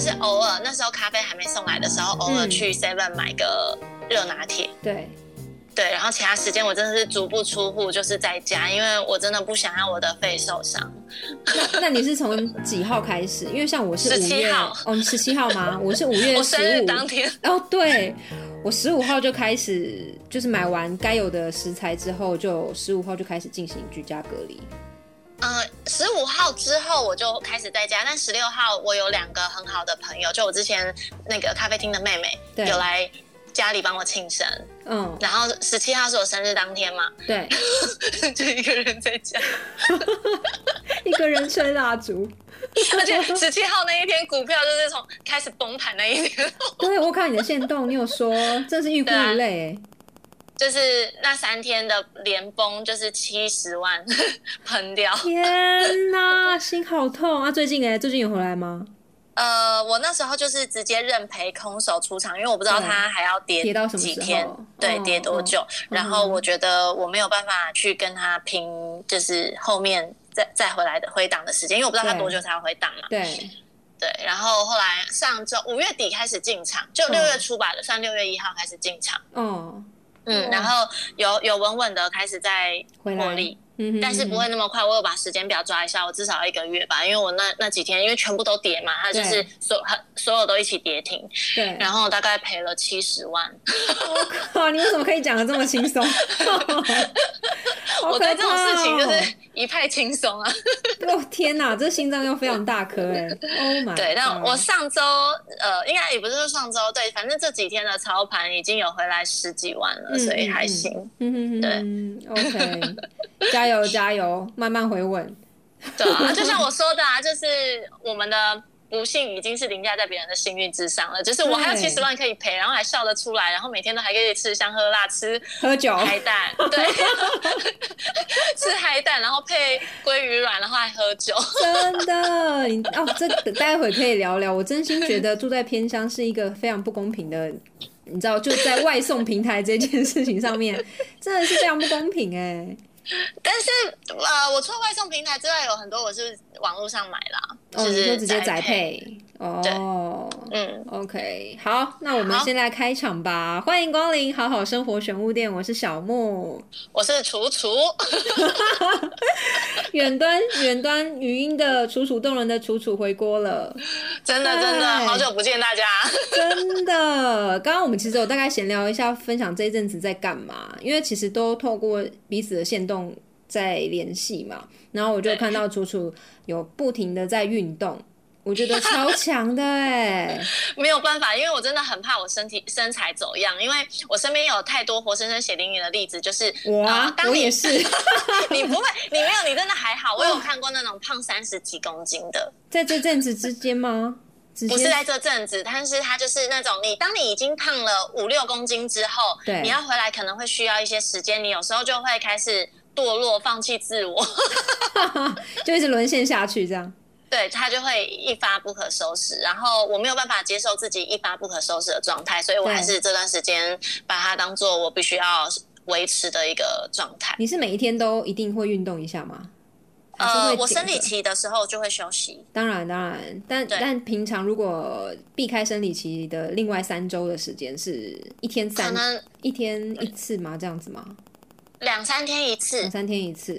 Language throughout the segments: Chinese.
就是偶尔那时候咖啡还没送来的时候，偶尔去 Seven 买个热拿铁。对。对，然后其他时间我真的是足不出户，就是在家，因为我真的不想让我的肺受伤。那你是从几号开始？因为像我是十七号，哦，十七号吗？我是五月十五当天。哦，对，我十五号就开始，就是买完该有的食材之后，就十五号就开始进行居家隔离。呃，十五号之后我就开始在家，但十六号我有两个很好的朋友，就我之前那个咖啡厅的妹妹，有来。家里帮我庆生，嗯，然后十七号是我生日当天嘛，对，就一个人在家，一个人吹蜡烛，而且十七号那一天股票就是从开始崩盘那一天，对我看你的线动，你有说这是预估一类，就是那三天的连崩就是七十万 喷掉，天哪，心好痛啊！最近哎，最近有回来吗？呃，我那时候就是直接认赔空手出场，因为我不知道他还要跌跌到什么几天，对，跌多久。然后我觉得我没有办法去跟他拼，就是后面再再回来的回档的时间，因为我不知道他多久才要回档嘛。对对。然后后来上周五月底开始进场，就六月初吧，算六月一号开始进场。嗯嗯，然后有有稳稳的开始在获利。但是不会那么快，我有把时间表抓一下，我至少要一个月吧，因为我那那几天因为全部都跌嘛，它就是所很所有都一起跌停，对，然后大概赔了七十万。哇，你为什么可以讲的这么轻松？我对这种事情就是一派轻松啊！哦天哪，这心脏又非常大颗哎！Oh my！对，但我上周呃，应该也不是说上周，对，反正这几天的操盘已经有回来十几万了，所以还行。嗯对，OK，加油加油，慢慢回稳。对啊，就像我说的啊，就是我们的。不幸已经是凌驾在别人的幸运之上了，就是我还有七十万可以赔，然后还笑得出来，然后每天都还可以吃香喝辣，吃喝酒海胆，对，吃海胆，然后配鲑鱼卵，然后还喝酒，真的，你哦，这待会可以聊聊。我真心觉得住在偏乡是一个非常不公平的，你知道，就在外送平台这件事情上面，真的是非常不公平哎。但是呃，我除了外送平台之外，有很多我是网络上买啦，就是直接宅配。哦，嗯，OK，好，那我们先来开场吧。欢迎光临好好生活玄物店，我是小木，我是楚楚，远端远端语音的楚楚动人的楚楚回锅了，真的真的好久不见大家，真的。刚刚我们其实有大概闲聊一下，分享这一阵子在干嘛，因为其实都透过彼此的线动在联系嘛，然后我就看到楚楚有不停的在运动。我觉得 超强的哎，没有办法，因为我真的很怕我身体身材走样，因为我身边有太多活生生血淋淋的例子，就是我啊，我也是，你不会，你没有，你真的还好，我有看过那种胖三十几公斤的，在这阵子之间吗？不是在这阵子，但是他就是那种你，当你已经胖了五六公斤之后，对，你要回来可能会需要一些时间，你有时候就会开始堕落，放弃自我，就一直沦陷下去这样。对他就会一发不可收拾，然后我没有办法接受自己一发不可收拾的状态，所以我还是这段时间把它当做我必须要维持的一个状态。你是每一天都一定会运动一下吗？呃，我生理期的时候就会休息。当然，当然，但但平常如果避开生理期的另外三周的时间，是一天三一天一次吗？这样子吗？两三天一次，两三天一次，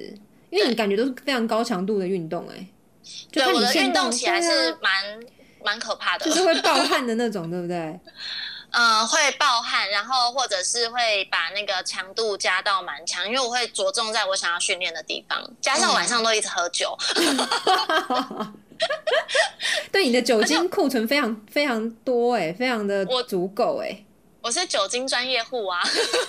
因为你感觉都是非常高强度的运动，哎。对，我的运动起来是蛮蛮可怕的，就是会暴汗的那种，对不对？嗯，会暴汗，然后或者是会把那个强度加到蛮强，因为我会着重在我想要训练的地方，加上晚上都一直喝酒。对，你的酒精库存非常非常多，哎，非常的足够，哎，我是酒精专业户啊，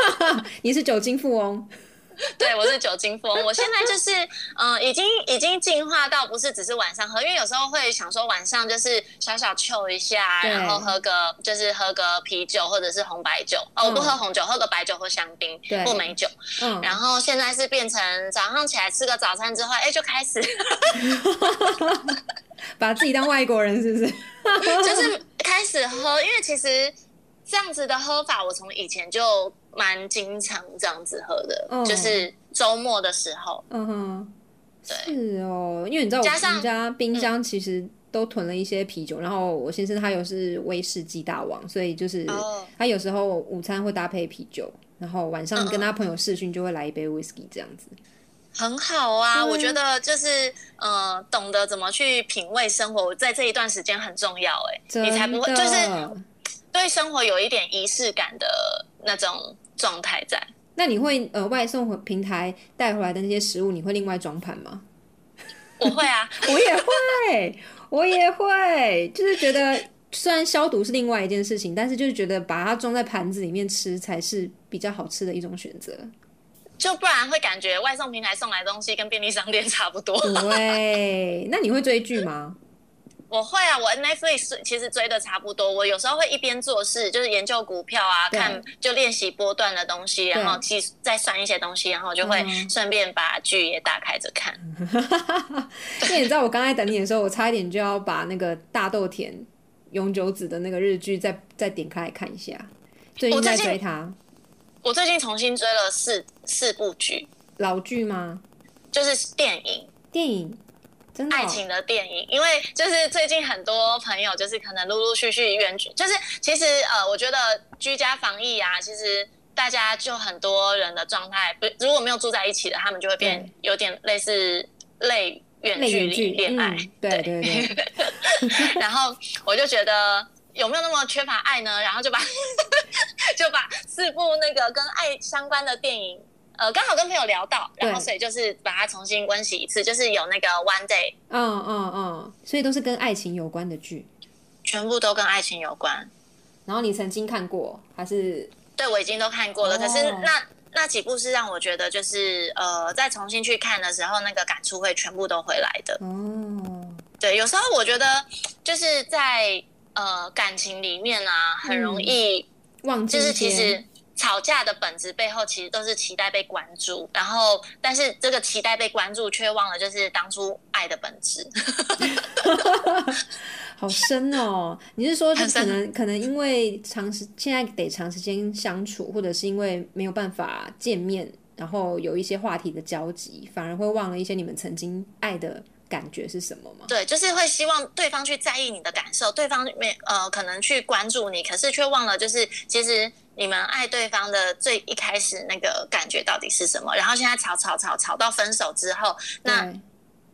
你是酒精富翁。对，我是酒精风。我现在就是，嗯，已经已经进化到不是只是晚上喝，因为有时候会想说晚上就是小小 chill 一下，然后喝个就是喝个啤酒或者是红白酒。哦，我不喝红酒，喝个白酒或香槟或美酒。嗯。然后现在是变成早上起来吃个早餐之后，哎，就开始 把自己当外国人，是不是？就是开始喝，因为其实这样子的喝法，我从以前就。蛮经常这样子喝的，就是周末的时候。嗯哼，对，是哦，因为你知道我们家冰箱其实都囤了一些啤酒，然后我先生他又是威士忌大王，所以就是他有时候午餐会搭配啤酒，然后晚上跟他朋友视讯就会来一杯 whisky 这样子。很好啊，我觉得就是呃，懂得怎么去品味生活，在这一段时间很重要哎，你才不会就是对生活有一点仪式感的那种状态在。那你会呃外送平台带回来的那些食物，你会另外装盘吗？我会啊，我也会，我也会，就是觉得虽然消毒是另外一件事情，但是就是觉得把它装在盘子里面吃才是比较好吃的一种选择。就不然会感觉外送平台送来东西跟便利商店差不多。对，那你会追剧吗？我会啊，我 Netflix 其实追的差不多。我有时候会一边做事，就是研究股票啊，看就练习波段的东西，然后计再算一些东西，然后就会顺便把剧也打开着看。因为你知道，我刚才等你的时候，我差一点就要把那个大豆田永久子的那个日剧再再点开来看一下。最近在追他。我最近重新追了四四部剧，老剧吗？就是电影，电影，真的爱情的电影。因为就是最近很多朋友就是可能陆陆续续远距，就是其实呃，我觉得居家防疫啊，其实大家就很多人的状态，不如果没有住在一起的，他们就会变有点类似类远距离恋爱，对对对。然后我就觉得。有没有那么缺乏爱呢？然后就把 就把四部那个跟爱相关的电影，呃，刚好跟朋友聊到，然后所以就是把它重新温习一次，就是有那个 One Day，嗯嗯嗯，所以都是跟爱情有关的剧，全部都跟爱情有关。然后你曾经看过还是？对，我已经都看过了。可是那那几部是让我觉得就是呃，再重新去看的时候，那个感触会全部都回来的。哦，对，有时候我觉得就是在。呃，感情里面啊，很容易忘记，就是其实吵架的本质背后，其实都是期待被关注。然后，但是这个期待被关注，却忘了就是当初爱的本质。好深哦！你是说，可能可能因为长时现在得长时间相处，或者是因为没有办法见面，然后有一些话题的交集，反而会忘了一些你们曾经爱的。感觉是什么吗？对，就是会希望对方去在意你的感受，对方没呃可能去关注你，可是却忘了，就是其实你们爱对方的最一开始那个感觉到底是什么？然后现在吵吵吵吵到分手之后，那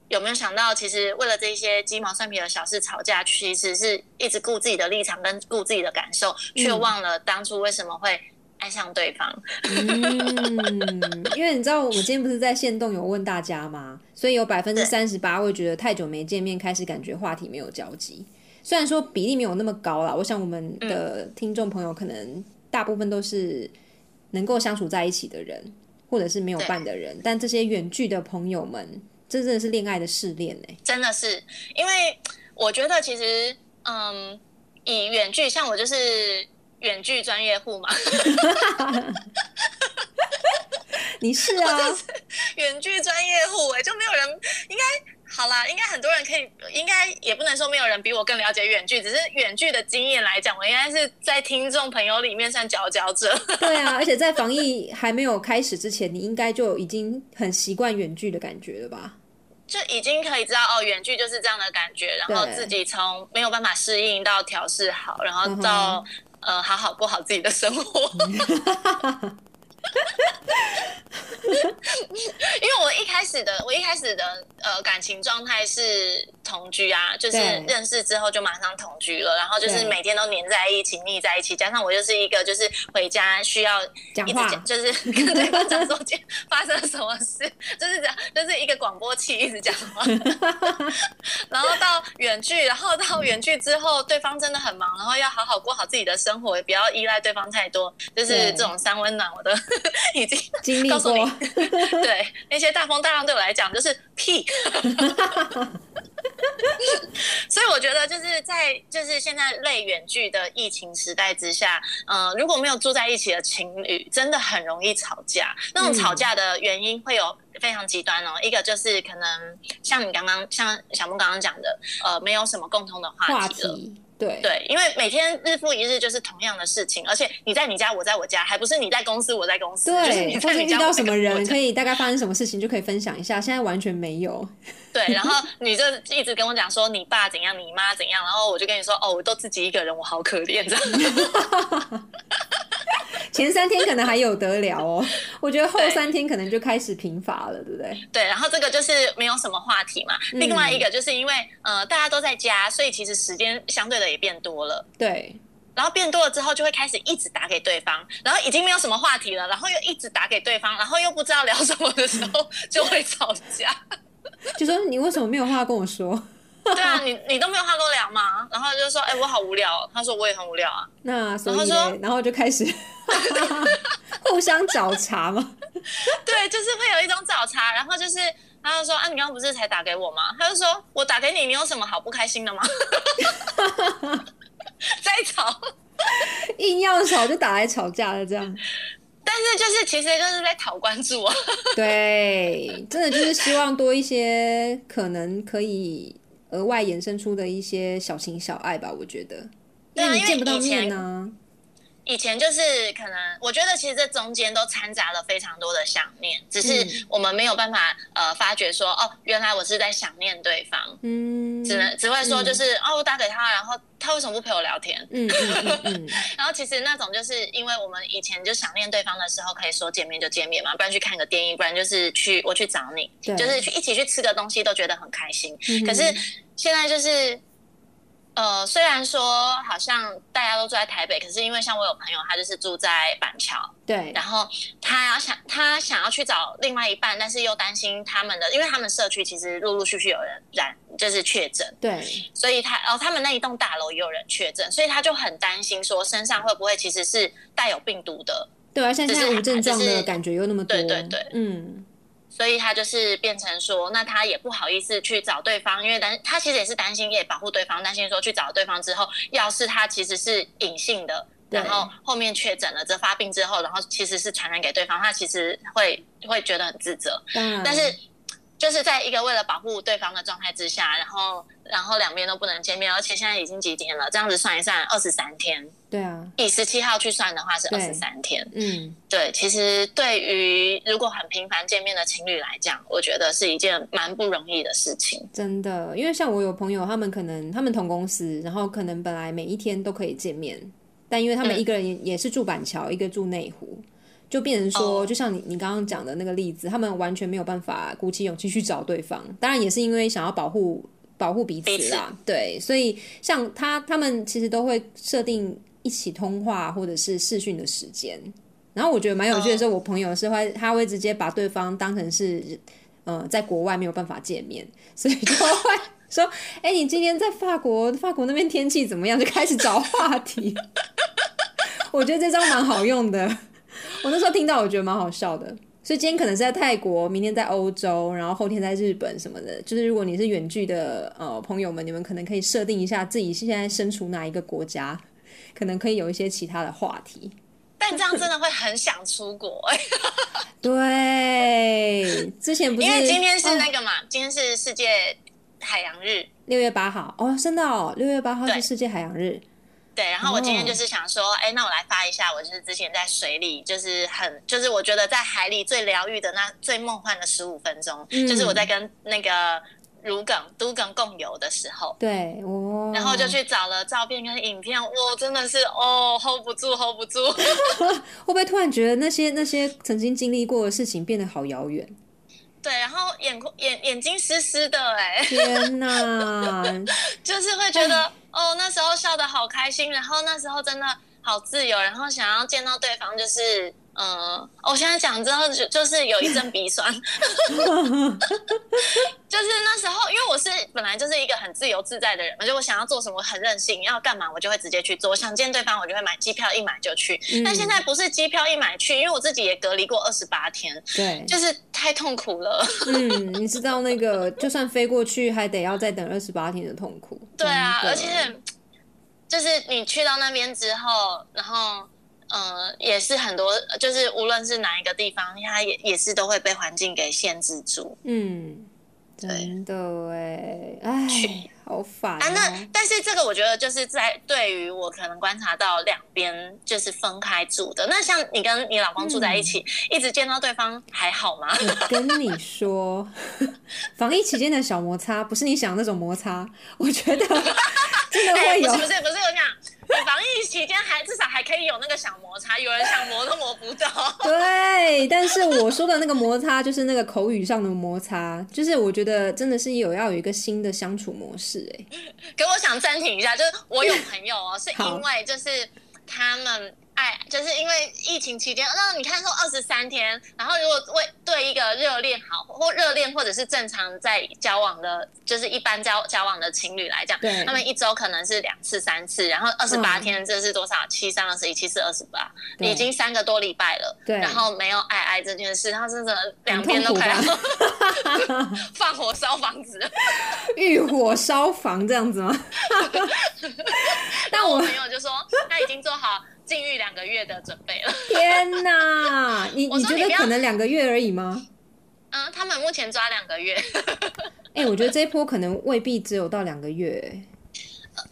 有没有想到，其实为了这些鸡毛蒜皮的小事吵架，其实是一直顾自己的立场跟顾自己的感受，却忘了当初为什么会。爱上对方，嗯，因为你知道我们今天不是在线动有问大家吗？所以有百分之三十八会觉得太久没见面，开始感觉话题没有交集。虽然说比例没有那么高啦，我想我们的听众朋友可能大部分都是能够相处在一起的人，或者是没有伴的人。但这些远距的朋友们，这真的是恋爱的试炼呢。真的是，因为我觉得其实，嗯，以远距，像我就是。远距专业户嘛，你是啊，远距专业户哎，就没有人应该好啦，应该很多人可以，应该也不能说没有人比我更了解远距，只是远距的经验来讲，我应该是在听众朋友里面算佼佼者。对啊，而且在防疫还没有开始之前，你应该就已经很习惯远距的感觉了吧？就已经可以知道哦，远距就是这样的感觉，然后自己从没有办法适应到调试好，然后到。呃，好好过好自己的生活。因为我一开始的，我一开始的呃感情状态是同居啊，就是认识之后就马上同居了，然后就是每天都黏在一起、腻在一起，加上我就是一个就是回家需要讲话，就是跟对方讲说发生了什么事，就是讲就是一个广播器一直讲话。然后到远距，然后到远距之后，对方真的很忙，然后要好好过好自己的生活，也不要依赖对方太多，就是这种三温暖，我都 已经经历过。对那些大风大浪对我来讲就是屁，所以我觉得就是在就是现在类远距的疫情时代之下，呃，如果没有住在一起的情侣，真的很容易吵架。那种吵架的原因会有非常极端哦，一个就是可能像你刚刚像小木刚刚讲的，呃，没有什么共同的话题了。对对，因为每天日复一日就是同样的事情，而且你在你家，我在我家，还不是你在公司，我在公司，就是对，你或是遇在你家我在到什么人，可以大概发生什么事情就可以分享一下。现在完全没有，对，然后你就一直跟我讲说你爸怎样，你妈怎样，然后我就跟你说哦，我都自己一个人，我好可怜这样。前三天可能还有得聊哦，我觉得后三天可能就开始贫乏了，对不对？对，然后这个就是没有什么话题嘛。嗯另外一个就是因为呃大家都在家，所以其实时间相对的也变多了。对，然后变多了之后，就会开始一直打给对方，然后已经没有什么话题了，然后又一直打给对方，然后又不知道聊什么的时候，就会吵架。就说你为什么没有话跟我说？对啊，你你都没有话跟我聊吗？然后就说，哎、我好无聊哦。他说我也很无聊啊。那所以然后说，然后就开始 互相找茬嘛。对，就是会有一种找茬，然后就是他就说，啊，你刚刚不是才打给我吗？他就说我打给你，你有什么好不开心的吗？在吵，硬要吵就打来吵架了，这样。但是就是其实就是在讨关注啊。对，真的就是希望多一些可能可以额外衍生出的一些小情小爱吧，我觉得，因为你见不到面呢、以前就是可能，我觉得其实这中间都掺杂了非常多的想念，只嗯是我们没有办法呃发觉说，哦，原来我是在想念对方，嗯，只能只会说就是、哦，我打给他，然后他为什么不陪我聊天？嗯嗯嗯嗯，然后其实那种就是因为我们以前就想念对方的时候，可以说见面就见面嘛，不然去看个电影，不然就是去我去找你，就是去一起去吃个东西，都觉得很开心。嗯可是现在就是，呃，虽然说好像大家都住在台北，可是因为像我有朋友，他就是住在板桥，对。然后他要想他想要去找另外一半，但是又担心他们的，因为他们社区其实陆陆续续有人染，就是确诊，对，所以他哦，他们那一栋大楼也有人确诊，所以他就很担心说身上会不会其实是带有病毒的，对啊，像现在无症状的感觉又那么多，对对对。嗯，所以他就是变成说，那他也不好意思去找对方，因为担他其实也是担心，也保护对方，担心说去找对方之后，要是他其实是隐性的，然后后面确诊了，这发病之后，然后其实是传染给对方，他其实会会觉得很自责，嗯，但是。就是在一个为了保护对方的状态之下，然后然后两边都不能见面，而且现在已经几天了？这样子算一算，二十三天。对啊，以十七号去算的话是二十三天。嗯，对，其实对于如果很频繁见面的情侣来讲，我觉得是一件蛮不容易的事情。真的，因为像我有朋友，他们可能他们同公司，然后可能本来每一天都可以见面，但因为他们嗯一个人也也是住板桥，一个住内湖，就变成说，哦就像你你刚刚讲的那个例子，他们完全没有办法鼓起勇气去找对方。当然也是因为想要保护保护彼此啦，对，所以像他他们其实都会设定一起通话或者是视讯的时间。然后我觉得蛮有趣的是，我朋友是会他会直接把对方当成是呃在国外没有办法见面，所以就会 说：“哎、你今天在法国，法国那边天气怎么样？”就开始找话题。我觉得这招蛮好用的。我那时候听到，我觉得蛮好笑的。所以今天可能是在泰国，明天在欧洲，然后后天在日本什么的。就是如果你是远距的呃朋友们，你们可能可以设定一下自己现在身处哪一个国家，可能可以有一些其他的话题。但这样真的会很想出国、欸，对，之前不是因为今天是哦那个嘛，今天是世界海洋日。六月八号哦，真的哦，六月八号是世界海洋日。对，然后我今天哦就是想说，哎、那我来发一下，我就是之前在水里，就是很，就是我觉得在海里最疗愈的那最梦幻的十五分钟，嗯就是我在跟那个如梗、都梗共游的时候，对，哦，然后就去找了照片跟影片，我，真的是哦，hold 不住，hold 不住。会不会突然觉得那些那些曾经经历过的事情变得好遥远？对，然后眼眼眼睛湿湿的、哎，天哪！就是会觉得哦，那时候笑得好开心，然后那时候真的好自由，然后想要见到对方，就是、呃我现在讲之后就就是有一阵鼻酸，就是那时候，因为我是本来就是一个很自由自在的人，就我想要做什么很任性，要干嘛我就会直接去做，想见对方我就会买机票一买就去。但现在不是机票一买去，因为我自己也隔离过二十八天，对，就是太痛苦了。嗯，你知道那个，就算飞过去，还得要再等二十八天的痛苦。对啊，而且就是你去到那边之后，然后呃，也是很多，就是无论是哪一个地方，它也也是都会被环境给限制住。嗯，真的哎，哎，好烦啊！那哦。但是这个我觉得就是在对于我可能观察到两边就是分开住的。那像你跟你老公住在一起，一直见到对方还好吗？我跟你说，防疫期间的小摩擦不是你想的那种摩擦，我觉得 真的哎，会有不是。不是不是，我讲你防疫期间还至少还可以有那个小摩擦，有人想磨都磨不到。对，但是我说的那个摩擦就是那个口语上的摩擦，就是我觉得真的是有要有一个新的相处模式、哎，可我想暂停一下，就是我有朋友哦，是因为就是他们爱，就是因为疫情期间，那你看说二十三天，然后如果为对一个热恋好或热恋或者是正常在交往的，就是一般交交往的情侣来讲对，他们一周可能是两次三次，然后二十八嗯天这是多少？七三二十一，七四二十八，对已经三个多礼拜了。对然后没有爱爱这件事，他真的两边都快要 放火烧房子了。欲火烧房这样子吗？但我朋友就说他已经做好禁欲两个月的准备了。天哪，你你觉得可能两个月而已吗？嗯，他们目前抓两个月，哎、我觉得这一波可能未必只有到两个月、哎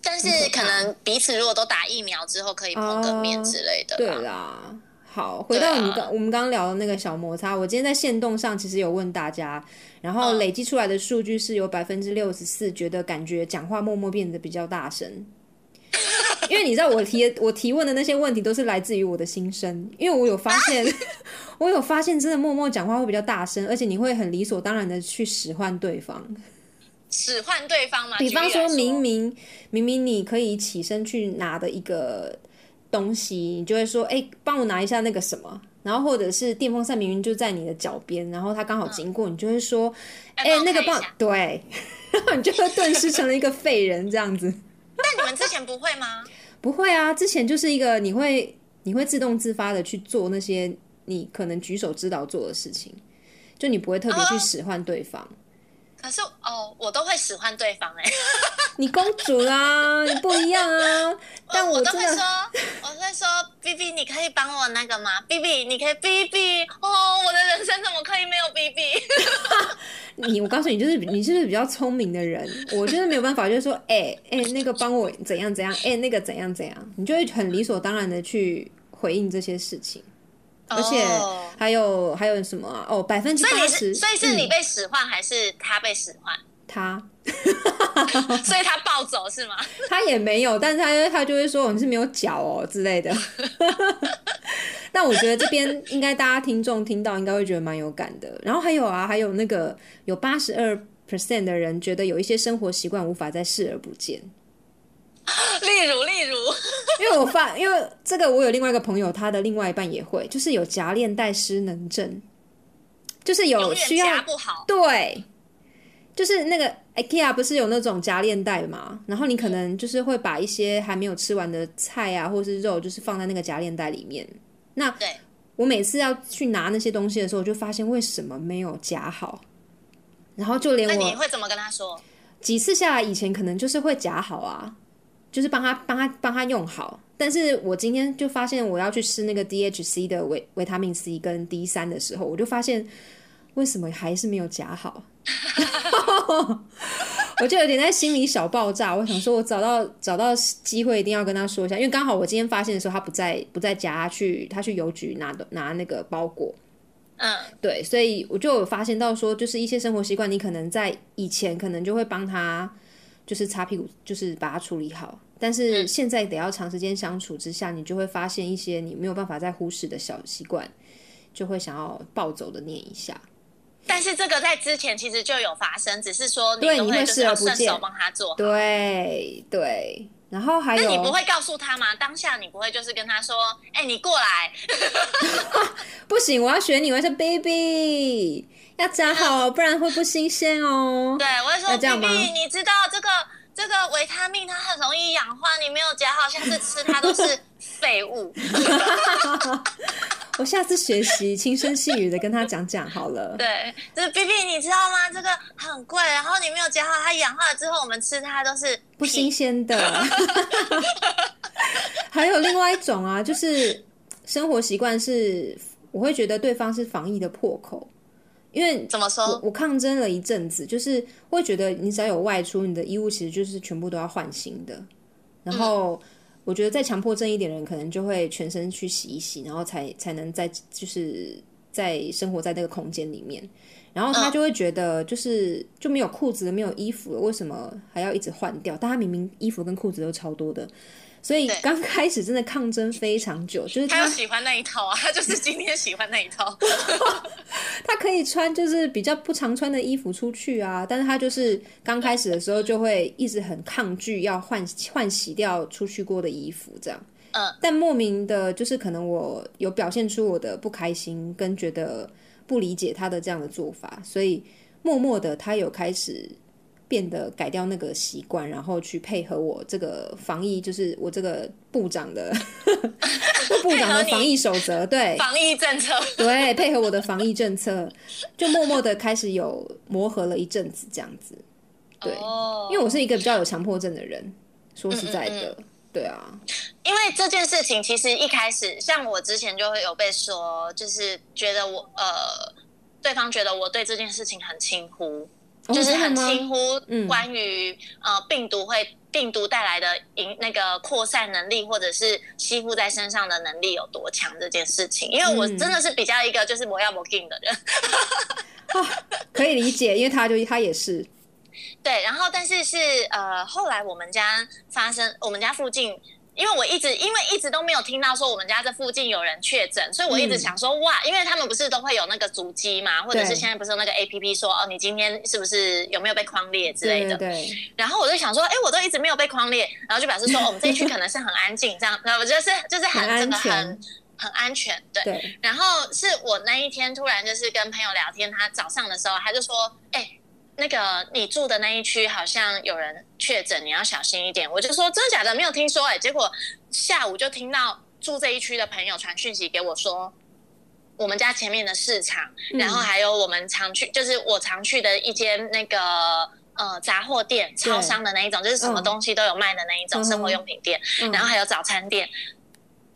但是可能彼此如果都打疫苗之后，可以碰个面之类的。对，啦，好，回到我们刚、我们刚刚聊的那个小摩擦，我今天在线动上其实有问大家，然后嗯累积出来的数据是有百分之六十四觉得感觉讲话默默变得比较大声。因为你知道我提我提问的那些问题都是来自于我的心声，因为我有发现，我有发现真的默默讲话会比较大声，而且你会很理所当然的去使唤对方。使唤对方嘛。比方说明明明明你可以起身去拿的一个东西，你就会说：“哎、帮我拿一下那个什么。”然后或者是电风扇明明就在你的脚边，然后它刚好经过，你就会说：“哎、那个帮看一下对。”然后你就会顿时成了一个废人这样子。但你们之前不会吗？不会啊，之前就是一个你会你会自动自发的去做那些你可能举手之劳做的事情，就你不会特别去哦使唤对方。可是哦，我都会使唤对方哎、你公主啦，你不一样啊！但我都会说，我会说，B B，你可以帮我那个吗？B B，你可以 B B，哦，我的人生怎么可以没有 B B？你我告诉你，就是你就是比较聪明的人，我就是没有办法，就是说，哎、哎、那个帮我怎样怎样，哎、那个怎样怎样，你就会很理所当然的去回应这些事情，而且哦还有还有什么啊？哦，百分之八十，所以是你嗯被使唤，还是他被使唤？他 所以他暴走是吗？他也没有，但是他他就会说你是没有脚哦之类的。但我觉得这边应该大家听众听到应该会觉得蛮有感的。然后还有啊，还有那个有八十二 percent 的人觉得有一些生活习惯无法再视而不见。例如，例如，因为我发，因为这个我有另外一个朋友，他的另外一半也会，就是有夹链带失能症，就是有需要不好。对，就是那个 IKEA 不是有那种夹链袋嘛，然后你可能就是会把一些还没有吃完的菜啊，或是肉，就是放在那个夹链袋里面。那对我每次要去拿那些东西的时候，我就发现为什么没有夹好，然后就连我你我会怎么跟他说？几次下来，以前可能就是会夹好啊，就是帮他帮他帮他用好。但是我今天就发现我要去吃那个 DHC 的维维他命 C 跟 D 三的时候，我就发现为什么还是没有夹好，我就有点在心里小爆炸。我想说，我找到找到机会一定要跟他说一下，因为刚好我今天发现的时候，他不在不在家，他去他去邮局拿的拿那个包裹。嗯，对，所以我就有发现到说，就是一些生活习惯，你可能在以前可能就会帮他，就是擦屁股，就是把它处理好。但是现在得要长时间相处之下，你就会发现一些你没有办法再忽视的小习惯，就会想要暴走的念一下。但是这个在之前其实就有发生，只是说你对你会都会就是视而不见要顺手帮他做。对对，然后还有，那你不会告诉他吗？当下你不会就是跟他说：“哎、你过来。不行，我要学你，我要说 baby，要夹好，不然会不新鲜哦”。对，我会说 baby，你知道这个这个维他命它很容易氧化，你没有夹好，下次吃它都是废物。我下次学习轻声细语的跟他讲讲好了”。对，就是 “BB，你知道吗？这个很贵，然后你没有夹好，它氧化了之后，我们吃它都是不新鲜的。还有另外一种啊，就是生活习惯是，我会觉得对方是防疫的破口，因为怎么说？我抗争了一阵子，就是会觉得你只要有外出，你的衣物其实就是全部都要换新的。然后我觉得再强迫症一点人，可能就会全身去洗一洗，然后才才能在就是在生活在那个空间里面。然后他就会觉得，就是就没有裤子没有衣服了，为什么还要一直换掉？但他明明衣服跟裤子都超多的。所以刚开始真的抗争非常久，就是他喜欢那一套啊，他就是今天喜欢那一套。他可以穿就是比较不常穿的衣服出去啊，但是他就是刚开始的时候就会一直很抗拒要换换洗掉出去过的衣服这样。嗯，但莫名的就是可能我有表现出我的不开心跟觉得不理解他的这样的做法，所以默默的他有开始。变得改掉那个习惯，然后去配合我这个防疫，就是我这个部长的 部长的防疫守则，对防疫政策，对配合我的防疫政策，就默默的开始有磨合了一阵子这样子。对，因为我是一个比较有强迫症的人，说实在的，对啊。因为这件事情其实一开始，像我之前就会有被说，就是觉得我呃，对方觉得我对这件事情很轻忽。就是很轻忽关于呃病毒会病毒带来的影那个扩散能力，或者是吸附在身上的能力有多强这件事情，因为我真的是比较一个就是我要我进的人，可以理解，因为他就他也是。对，然后但是是呃后来我们家发生我们家附近。因为我一直因为一直都没有听到说我们家这附近有人确诊，所以我一直想说哇，因为他们不是都会有那个足迹嘛，或者是现在不是有那个 A P P 说哦，你今天是不是有没有被框列之类的？对。然后我就想说，哎，我都一直没有被框列，然后就表示说 我们这一区可能是很安静，这样，那我觉得是就是很真的很很安全，对。然后是我那一天突然就是跟朋友聊天，他早上的时候他就说，哎。那个你住的那一区好像有人确诊，你要小心一点。我就说真的假的，没有听说哎。结果下午就听到住这一区的朋友传讯息给我说，我们家前面的市场，然后还有我们常去，就是我常去的一间那个呃杂货店、超商的那一种，就是什么东西都有卖的那一种生活用品店，然后还有早餐店。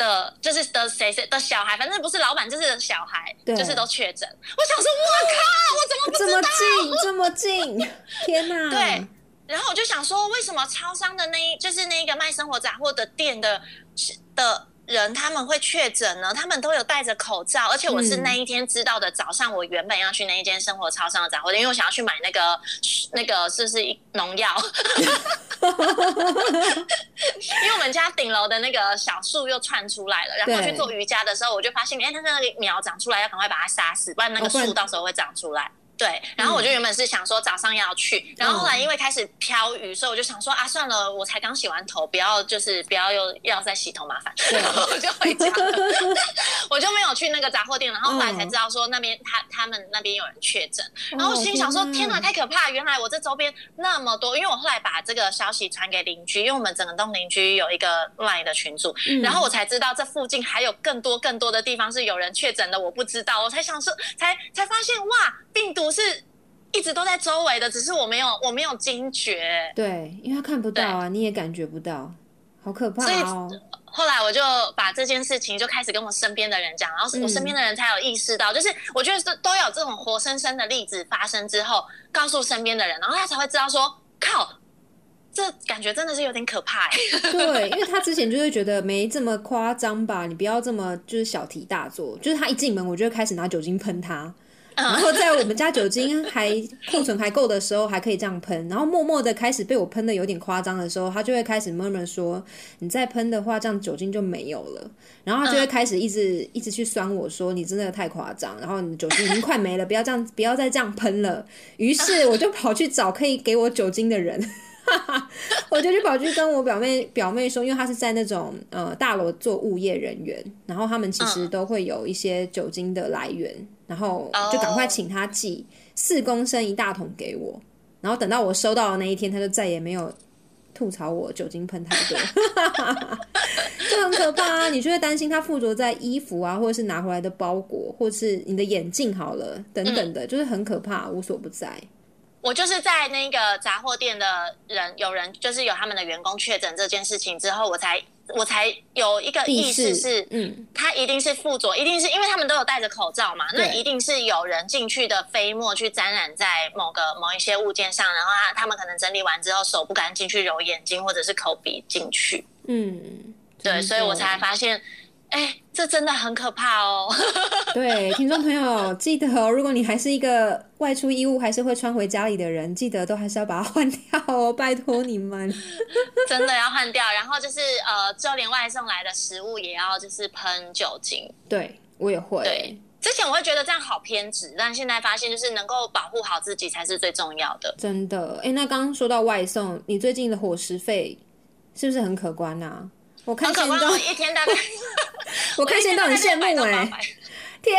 的，就是的谁谁的小孩，反正不是老板，就是小孩，就是都确诊。我想说，我靠，我怎么不这么近，这么近？天哪！对，然后我就想说，为什么超商的那一，就是那个卖生活杂货的店的的。人他们会确诊呢，他们都有戴着口罩，而且我是那一天知道的。早上我原本要去那一间生活超商的杂货店，因为我想要去买那个那个是不是农药？因为我们家顶楼的那个小树又窜出来了，然后去做瑜伽的时候，我就发现，哎，它那个苗长出来，要赶快把它杀死，不然那个树到时候会长出来。对，然后我就原本是想说早上要去，然后后来因为开始飘雨，所以我就想说啊，算了，我才刚洗完头，不要就是不要又要再洗头麻烦，然后我就回家，我就没有去那个杂货店。然后后来才知道说那边他他们那边有人确诊，然后我心想说天哪，太可怕！原来我这周边那么多，因为我后来把这个消息传给邻居，因为我们整个栋邻居有一个 line 的群组，然后我才知道这附近还有更多更多的地方是有人确诊的，我不知道，我才想说才才发现哇，病毒。是一直都在周围的，只是我没有我没有惊觉。对，因为他看不到啊，你也感觉不到，好可怕哦。后来我就把这件事情就开始跟我身边的人讲，然后我身边的人才有意识到，就是我觉得都都有这种活生生的例子发生之后，告诉身边的人，然后他才会知道说，靠，这感觉真的是有点可怕。对，因为他之前就会觉得没这么夸张吧，你不要这么就是小题大做，就是他一进门我就开始拿酒精喷他。然后在我们家酒精还库存还够的时候，还可以这样喷。然后默默的开始被我喷的有点夸张的时候，他就会开始默默说：“你再喷的话，这样酒精就没有了。”然后他就会开始一直一直去酸我说：“你真的太夸张，然后你酒精已经快没了，不要这样，不要再这样喷了。”于是我就跑去找可以给我酒精的人。我就去跑去跟我表妹表妹说，因为她是在那种呃大楼做物业人员，然后他们其实都会有一些酒精的来源，然后就赶快请他寄四公升一大桶给我，然后等到我收到的那一天，他就再也没有吐槽我酒精喷太多，就很可怕啊！你就会担心他附着在衣服啊，或者是拿回来的包裹，或是你的眼镜好了等等的，就是很可怕，无所不在。我就是在那个杂货店的人，有人就是有他们的员工确诊这件事情之后，我才我才有一个意识是，嗯，他一定是附着，一定是因为他们都有戴着口罩嘛，那一定是有人进去的飞沫去沾染在某个某一些物件上，然后他他们可能整理完之后手不敢进去揉眼睛或者是口鼻进去，嗯，对，所以我才发现。哎，这真的很可怕哦！对，听众朋友记得哦，如果你还是一个外出衣物还是会穿回家里的人，记得都还是要把它换掉哦，拜托你们，真的要换掉。然后就是呃，就连外送来的食物也要就是喷酒精。对我也会。对，之前我会觉得这样好偏执，但现在发现就是能够保护好自己才是最重要的。真的，哎，那刚刚说到外送，你最近的伙食费是不是很可观啊？我看现到一天大概，我看现到很羡慕哎，天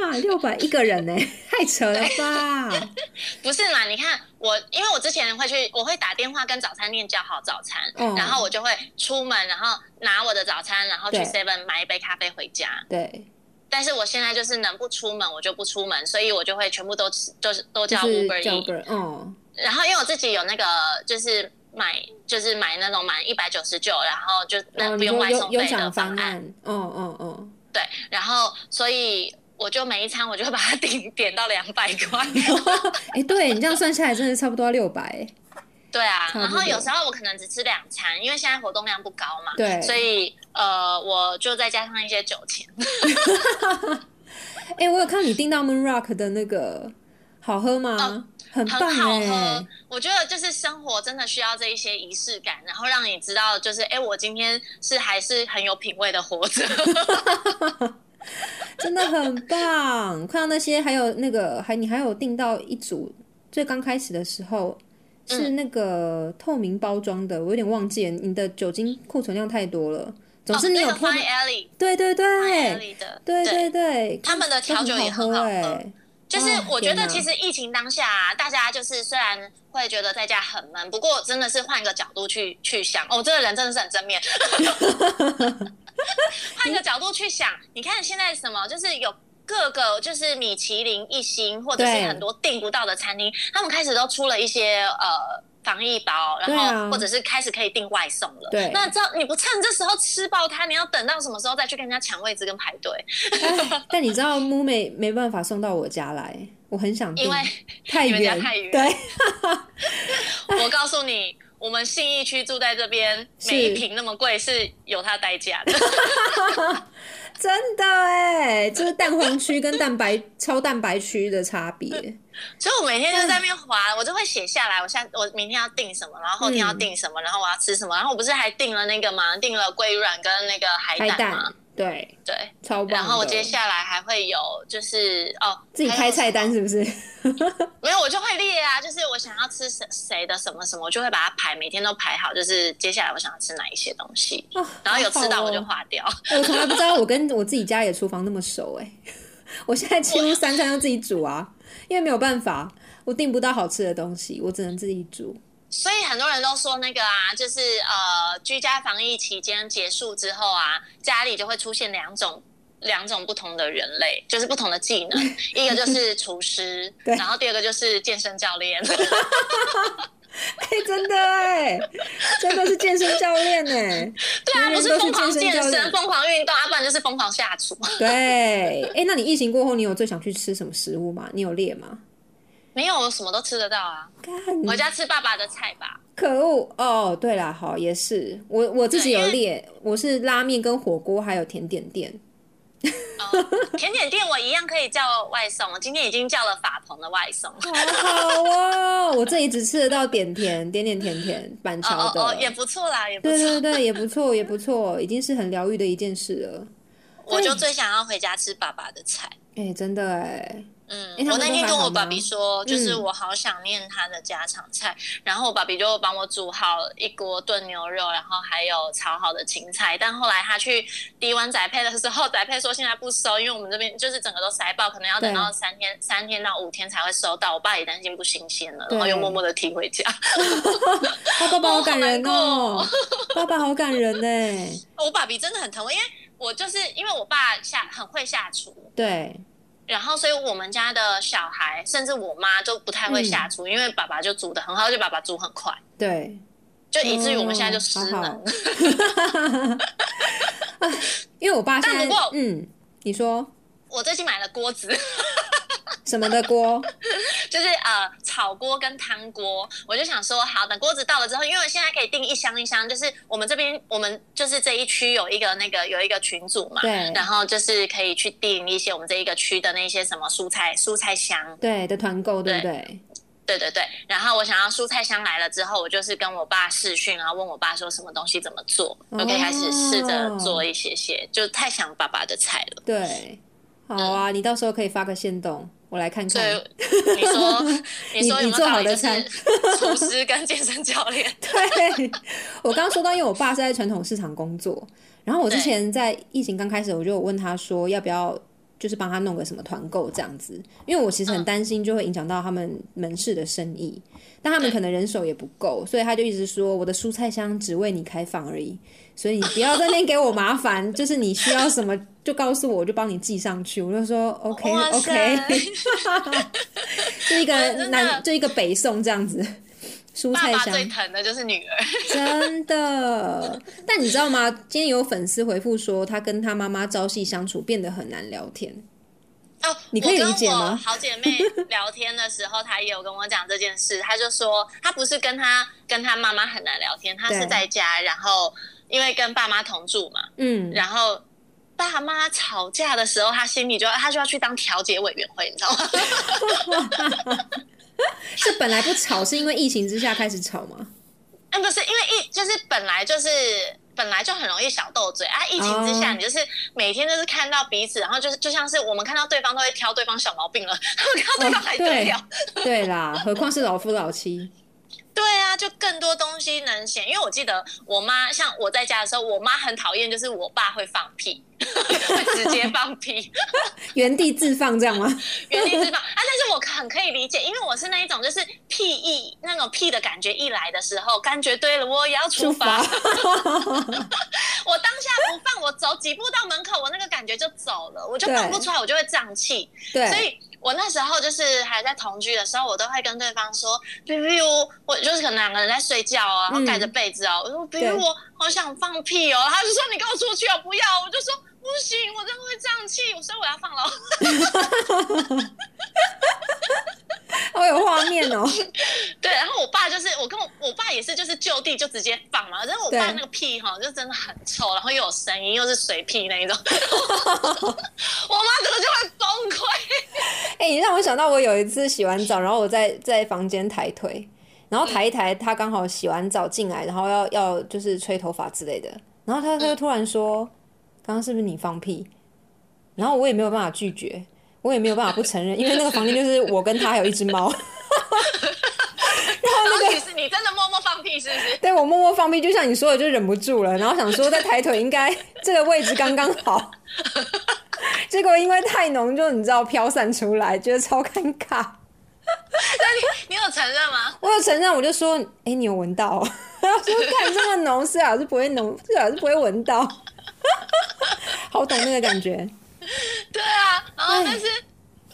哪，六百一个人呢，太扯了吧？不是嘛？你看我，因为我之前会去，我会打电话跟早餐店叫好早餐，然后我就会出门，然后拿我的早餐，然后去 Seven 买一杯咖啡回家。对。但是我现在就是能不出门我就不出门，所以我就会全部都就是都叫 Uber E。嗯。然后因为我自己有那个就是。买就是买那种满一百九十九，然后就那不用外送费的方案。嗯嗯嗯，对。然后所以我就每一餐我就把它 点点到两百块。哎，对你这样算下来，真的差不多要六百。对啊，然后有时候我可能只吃两餐，因为现在活动量不高嘛。对。所以呃，我就再加上一些酒钱。哎，我有看到你订到 Moon Rock 的那个，好喝吗？很很好喝，我觉得就是生活真的需要这一些仪式感，然后让你知道，就是哎，我今天是还是很有品味的活着，真的很棒。看到那些，还有那个，还你还有订到一组，最刚开始的时候是那个透明包装的，我有点忘记了，你的酒精库存量太多了。总之你有透对对对，对对对，他们的调酒也很好喝。就是我觉得，其实疫情当下，大家就是虽然会觉得在家很闷，不过真的是换一个角度去去想，哦，这个人真的是很正面。换一个角度去想，你看现在什么，就是有各个就是米其林一星，或者是很多订不到的餐厅，他们开始都出了一些呃。防疫包，然后或者是开始可以订外送了。对，那知道你不趁这时候吃爆它，你要等到什么时候再去跟人家抢位置跟排队？但你知道，木美没办法送到我家来，我很想，因为太远，太远。对，我告诉你，我们信义区住在这边，每一瓶那么贵是有它代价的。真的哎，就是蛋黄区跟蛋白 超蛋白区的差别。所以我每天就在那边划，我就会写下来，我下我明天要订什么，然后后天要订什么，然后我要吃什么，然后我不是还订了那个吗？订了龟卵跟那个海胆吗？对对，超棒。然后我接下来还会有，就是哦，自己开菜单是不是？没有，我就会列啊，就是我想要吃谁谁的什么什么，我就会把它排，每天都排好，就是接下来我想要吃哪一些东西，然后有吃到我就划掉。我从来不知道我跟我自己家里的厨房那么熟哎，我现在几乎三餐都自己煮啊，因为没有办法，我订不到好吃的东西，我只能自己煮。所以很多人都说那个啊，就是呃，居家防疫期间结束之后啊，家里就会出现两种两种不同的人类，就是不同的技能，一个就是厨师，然后第二个就是健身教练。哎，真的哎，真的是健身教练哎，对啊，不是疯狂健身、疯狂运动，要不然就是疯狂下厨。对，哎，那你疫情过后，你有最想去吃什么食物吗？你有列吗？没有，我什么都吃得到啊！我家吃爸爸的菜吧。可恶哦！对了，好也是，我我自己有列，我是拉面跟火锅，还有甜点店。甜点店我一样可以叫外送，今天已经叫了法鹏的外送。好哦，我这里只吃得到点甜，点点甜甜板桥的，也不错啦，也不错，对对对，也不错，也不错，已经是很疗愈的一件事了。我就最想要回家吃爸爸的菜。哎，真的哎。嗯，我那天跟我爸比说，就是我好想念他的家常菜，然后我爸比就帮我煮好一锅炖牛肉，然后还有炒好的青菜。但后来他去低温宅配的时候，宅配说现在不收，因为我们这边就是整个都塞爆，可能要等到三天、三天到五天才会收到。我爸也担心不新鲜了，然后又默默的提回家。他爸爸好感人哦，爸爸好感人呢。我爸比真的很疼我，因为我就是因为我爸下很会下厨，对。然后，所以我们家的小孩，甚至我妈都不太会下厨，因为爸爸就煮的很好，而且爸爸煮很快。对，就以至于我们现在就失能。因为我爸现在，不过嗯，你说，我最近买了锅子。什么的锅？就是呃炒锅跟汤锅，我就想说，好，等锅子到了之后，因为我现在可以订一箱一箱，就是我们这边我们就是这一区有一个那个有一个群组嘛，对，然后就是可以去订一些我们这一个区的那些什么蔬菜蔬菜箱，对的团购，对不对？对对对。然后我想要蔬菜箱来了之后，我就是跟我爸试训，然后问我爸说什么东西怎么做，就可以开始试着做一些些，就太想爸爸的菜了。对，好啊，你到时候可以发个线动。我来看看。对，你说，你说你做好的餐，厨师跟健身教练。对，我刚刚说到，因为我爸是在传统市场工作，然后我之前在疫情刚开始，我就问他说要不要。就是帮他弄个什么团购这样子，因为我其实很担心就会影响到他们门市的生意，但他们可能人手也不够，所以他就一直说我的蔬菜箱只为你开放而已，所以你不要在那边给我麻烦，就是你需要什么就告诉我，我就帮你寄上去。我就说 OK OK，就一个 南就一个北宋这样子。爸爸最疼的就是女儿，真的。但你知道吗？今天有粉丝回复说，他跟他妈妈朝夕相处变得很难聊天。哦，你可以理解吗？好姐妹聊天的时候，她也有跟我讲这件事。她就说，她不是跟她跟她妈妈很难聊天，她是在家，然后因为跟爸妈同住嘛，嗯，然后爸妈吵架的时候，他心里就要他就要去当调解委员会，你知道吗？是本来不吵，是因为疫情之下开始吵吗？嗯，不是，因为疫就是本来就是本来就很容易小斗嘴啊。疫情之下，你就是每天都是看到彼此，然后就是就像是我们看到对方都会挑对方小毛病了，他们看到对方还得了？对啦，何况是老夫老妻。对啊，就更多东西能写，因为我记得我妈，像我在家的时候，我妈很讨厌，就是我爸会放屁，会直接放屁，原地自放这样吗？原地自放啊！但是我很可以理解，因为我是那一种，就是屁意那种屁的感觉一来的时候，感觉对了，我也要出发。我当下不放，我走几步到门口，我那个感觉就走了，我就放不出来，我就会胀气。对，所以。我那时候就是还在同居的时候，我都会跟对方说，比如我就是可能两个人在睡觉啊，然后盖着被子哦，我说比如我好想放屁哦，他就说你跟我出去哦，不要，我就说不行，我真的会胀气，所以我要放了。好有画面哦。对，然后我爸就是我跟我我爸也是，就是就地就直接放嘛。然后我爸那个屁哈，就真的很臭，然后又有声音，又是水屁那一种。我妈可能就会崩溃。哎，你让我想到我有一次洗完澡，然后我在在房间抬腿，然后抬一抬，他刚好洗完澡进来，然后要要就是吹头发之类的，然后他他就突然说：“刚刚是不是你放屁？”然后我也没有办法拒绝。我也没有办法不承认，因为那个房间就是我跟他还有一只猫。然后那个是你真的默默放屁是不是？对我默默放屁，就像你说的，就忍不住了，然后想说在抬腿应该这个位置刚刚好，结果因为太浓，就你知道飘散出来，觉得超尴尬。那你你有承认吗？我有承认，我就说，哎，你有闻到？他说看这么浓，最好是不会浓，最好是不会闻到。好懂那个感觉。对啊，然后但是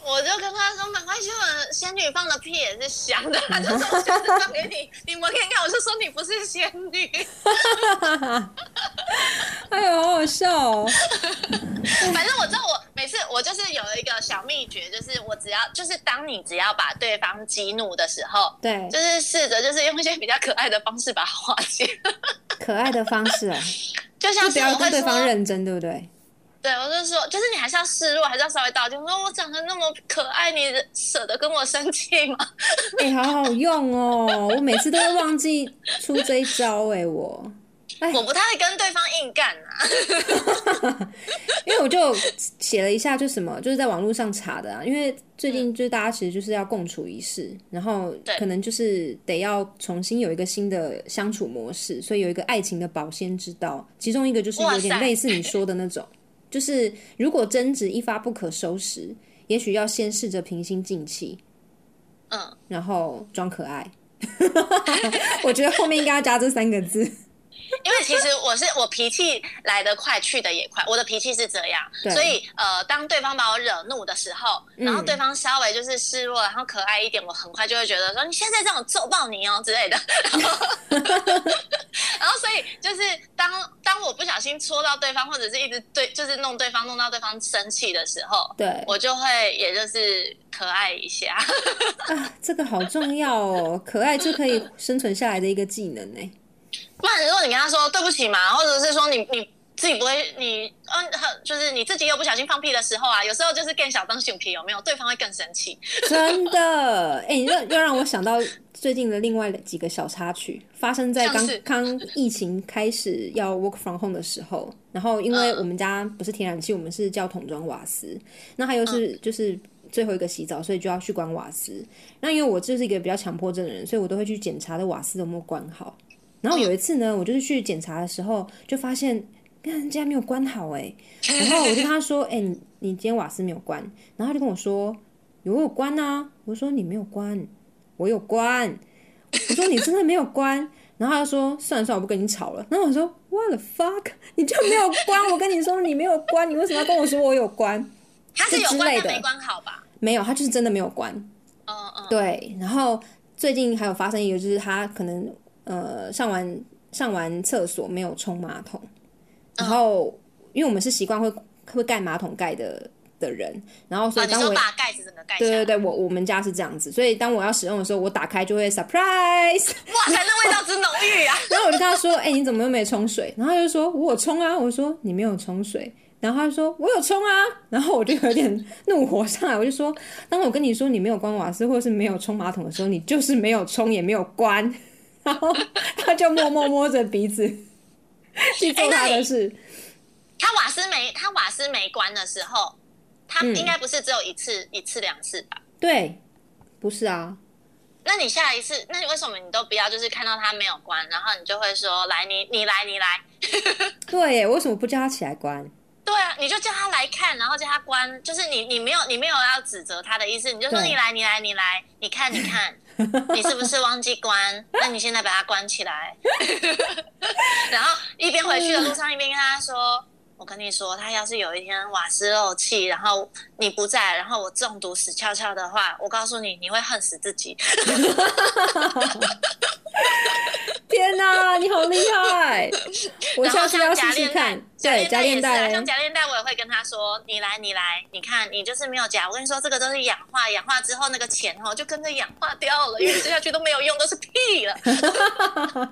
我就跟他说，赶快去闻仙女放的屁也是香的，他就说下次放给你，你闻看看。我就说你不是仙女，哎呦，好好笑哦。反正我知道，我每次我就是有一个小秘诀，就是我只要就是当你只要把对方激怒的时候，对，就是试着就是用一些比较可爱的方式把它化解。可爱的方式啊，就像不要跟对方认真，对不对？对，我就说，就是你还是要示弱，还是要稍微道歉。我说我长得那么可爱，你舍得跟我生气吗？哎，好好用哦！我每次都会忘记出这一招，哎，我，我不太会跟对方硬干啊。因为我就写了一下，就什么，就是在网络上查的啊。因为最近就是大家其实就是要共处一室，然后可能就是得要重新有一个新的相处模式，所以有一个爱情的保鲜之道，其中一个就是有点类似你说的那种。就是如果争执一发不可收拾，也许要先试着平心静气，嗯，然后装可爱。我觉得后面应该要加这三个字。因为其实我是我脾气来得快，去得也快，我的脾气是这样，所以呃，当对方把我惹怒的时候，然后对方稍微就是示弱，然后可爱一点，我很快就会觉得说你现在这样揍爆你哦之类的，然后 然后所以就是当当我不小心戳到对方，或者是一直对就是弄对方弄到对方生气的时候，对我就会也就是可爱一下。啊，这个好重要哦，可爱就可以生存下来的一个技能呢。不然，如果你跟他说对不起嘛，或者是说你你自己不会，你嗯，就是你自己又不小心放屁的时候啊，有时候就是更小当熊皮，有没有？对方会更生气。真的，哎，又又让我想到最近的另外几个小插曲，发生在刚刚疫情开始要 work from home 的时候。然后，因为我们家不是天然气，我们是叫桶装瓦斯，那还有是就是最后一个洗澡，所以就要去关瓦斯。那因为我就是一个比较强迫症的人，所以我都会去检查的瓦斯有没有关好。然后有一次呢，我就是去检查的时候，就发现，看竟然没有关好哎。然后我就跟他说：“哎，你你今天瓦斯没有关。”然后他就跟我说：“有有关啊。”我说：“你没有关，我有关。”我说：“你真的没有关。”然后他说：“算了算了，我不跟你吵了。”然后我说：“What the fuck？你就没有关？我跟你说你没有关，你为什么要跟我说我有关？”他是有关但没关好吧？没有，他就是真的没有关。嗯嗯。对，然后最近还有发生一个，就是他可能。呃，上完上完厕所没有冲马桶，然后因为我们是习惯会会盖马桶盖的的人，然后所以当我把盖子整个盖对对对，我我们家是这样子，所以当我要使用的时候，我打开就会 surprise，哇塞，那味道真浓郁啊！然后我就跟他说：“哎，你怎么又没冲水？”然后他就说：“我有冲啊。”我说：“你没有冲水。”然后他就说：“我有冲啊。”然后我就有点怒火上来，我就说：“当我跟你说你没有关瓦斯或者是没有冲马桶的时候，你就是没有冲也没有关。”然后他就默默摸着鼻子 去做他的事。他瓦斯没他瓦斯没关的时候，他应该不是只有一次一次两次吧？对，不是啊。那你下一次，那你为什么你都不要？就是看到他没有关，然后你就会说：“来，你你来，你来。”对，为什么不叫他起来关？对啊，你就叫他来看，然后叫他关。就是你你没有你没有要指责他的意思，你就说：“你来，你来，你来，你看，你看。” 你是不是忘记关？那你现在把它关起来。然后一边回去的路上，一边跟他说：“我跟你说，他要是有一天瓦斯漏气，然后你不在，然后我中毒死翘翘的话，我告诉你，你会恨死自己。”天哪，你好厉害！我下次要试试看。对，夹链带，像夹链带，我也会跟他说：“你来，你来，你看，你就是没有夹。我跟你说，这个都是氧化，氧化之后那个钱哦，就跟着氧化掉了，因为吃下去都没有用，都是屁了。”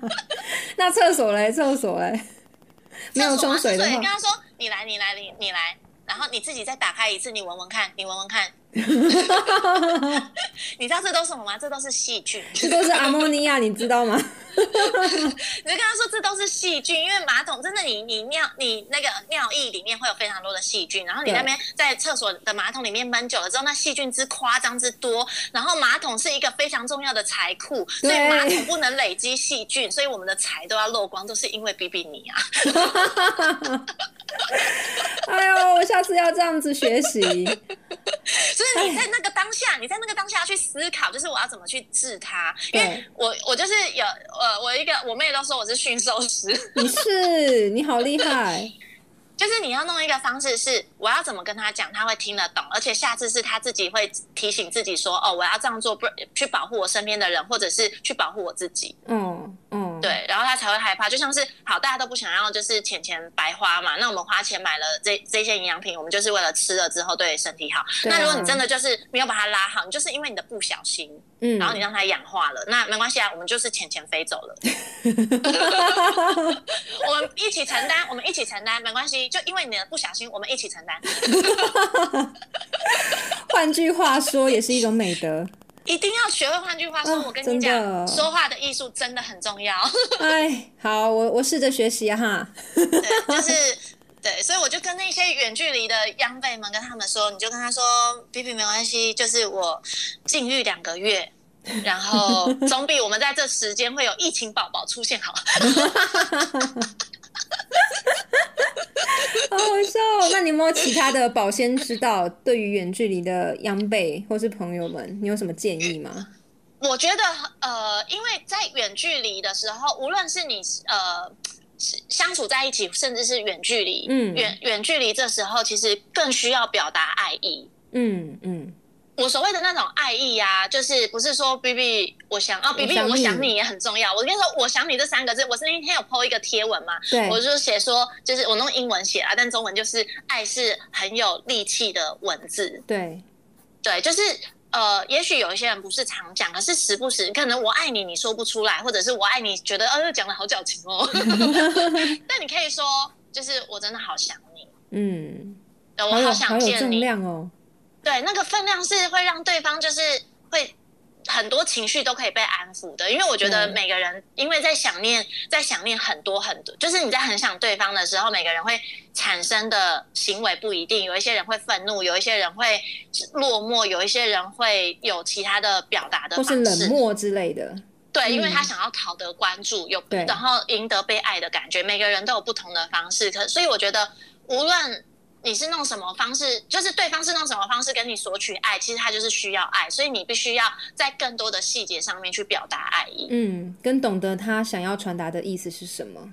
那厕所嘞？厕所嘞？没有冲水的话，你跟他说：“你来，你来，你你来。”然后你自己再打开一次，你闻闻看，你闻闻看。你知道这都是什么吗？这都是细菌，这都是阿莫尼亚，你知道吗？你就跟他说这都是细菌，因为马桶真的，你你尿你那个尿液里面会有非常多的细菌，然后你那边在厕所的马桶里面闷久了之后，那细菌之夸张之多，然后马桶是一个非常重要的财库，所以马桶不能累积细菌，所以我们的财都要漏光，都是因为 比比你啊。哎呦，我下次要这样子学习。就是你在那个当下，你在那个当下要去思考，就是我要怎么去治它。因为我我就是有呃，我一个我妹都说我是驯兽师。你是你好厉害。就是你要弄一个方式，是我要怎么跟他讲，他会听得懂，而且下次是他自己会提醒自己说，哦，我要这样做，不去保护我身边的人，或者是去保护我自己。嗯嗯，对，然后他才会害怕。就像是好，大家都不想要就是钱钱白花嘛，那我们花钱买了这这些营养品，我们就是为了吃了之后对身体好。那如果你真的就是没有把它拉好，你就是因为你的不小心，嗯，然后你让它氧化了，那没关系啊，我们就是钱钱飞走了。我们一起承担，我们一起承担，没关系。就因为你的不小心，我们一起承担。换句话说，也是一种美德。一定要学会换句话说。我跟你讲，说话的艺术真的很重要。哎，好，我我试着学习哈。对，就是 对，所以我就跟那些远距离的央辈们跟他们说，你就跟他说，B B 没关系，就是我禁欲两个月，然后总比我们在这时间会有疫情宝宝出现好。好好笑！那你有没有其他的保鲜之道？对于远距离的央辈或是朋友们，你有什么建议吗？我觉得呃，因为在远距离的时候，无论是你呃相处在一起，甚至是远距离，嗯，远远距离这时候其实更需要表达爱意，嗯嗯。我所谓的那种爱意呀，就是不是说 B B 我想啊 B B 我想你也很重要。我跟你说，我想你这三个字，我是那天有 po 一个贴文嘛，我就写说，就是我用英文写啊，但中文就是爱是很有力气的文字。对，对，就是呃，也许有一些人不是常讲，可是时不时可能我爱你你说不出来，或者是我爱你觉得呃讲的好矫情哦。但你可以说，就是我真的好想你，嗯，我好想见你哦。对，那个分量是会让对方就是会很多情绪都可以被安抚的，因为我觉得每个人因为在想念，在想念很多很多，就是你在很想对方的时候，每个人会产生的行为不一定，有一些人会愤怒，有一些人会落寞，有一些人会有其他的表达的方式，冷漠之类的。对，因为他想要讨得关注，有然后赢得被爱的感觉，每个人都有不同的方式，可所以我觉得无论。你是弄什么方式？就是对方是弄什么方式跟你索取爱，其实他就是需要爱，所以你必须要在更多的细节上面去表达爱意。嗯，跟懂得他想要传达的意思是什么。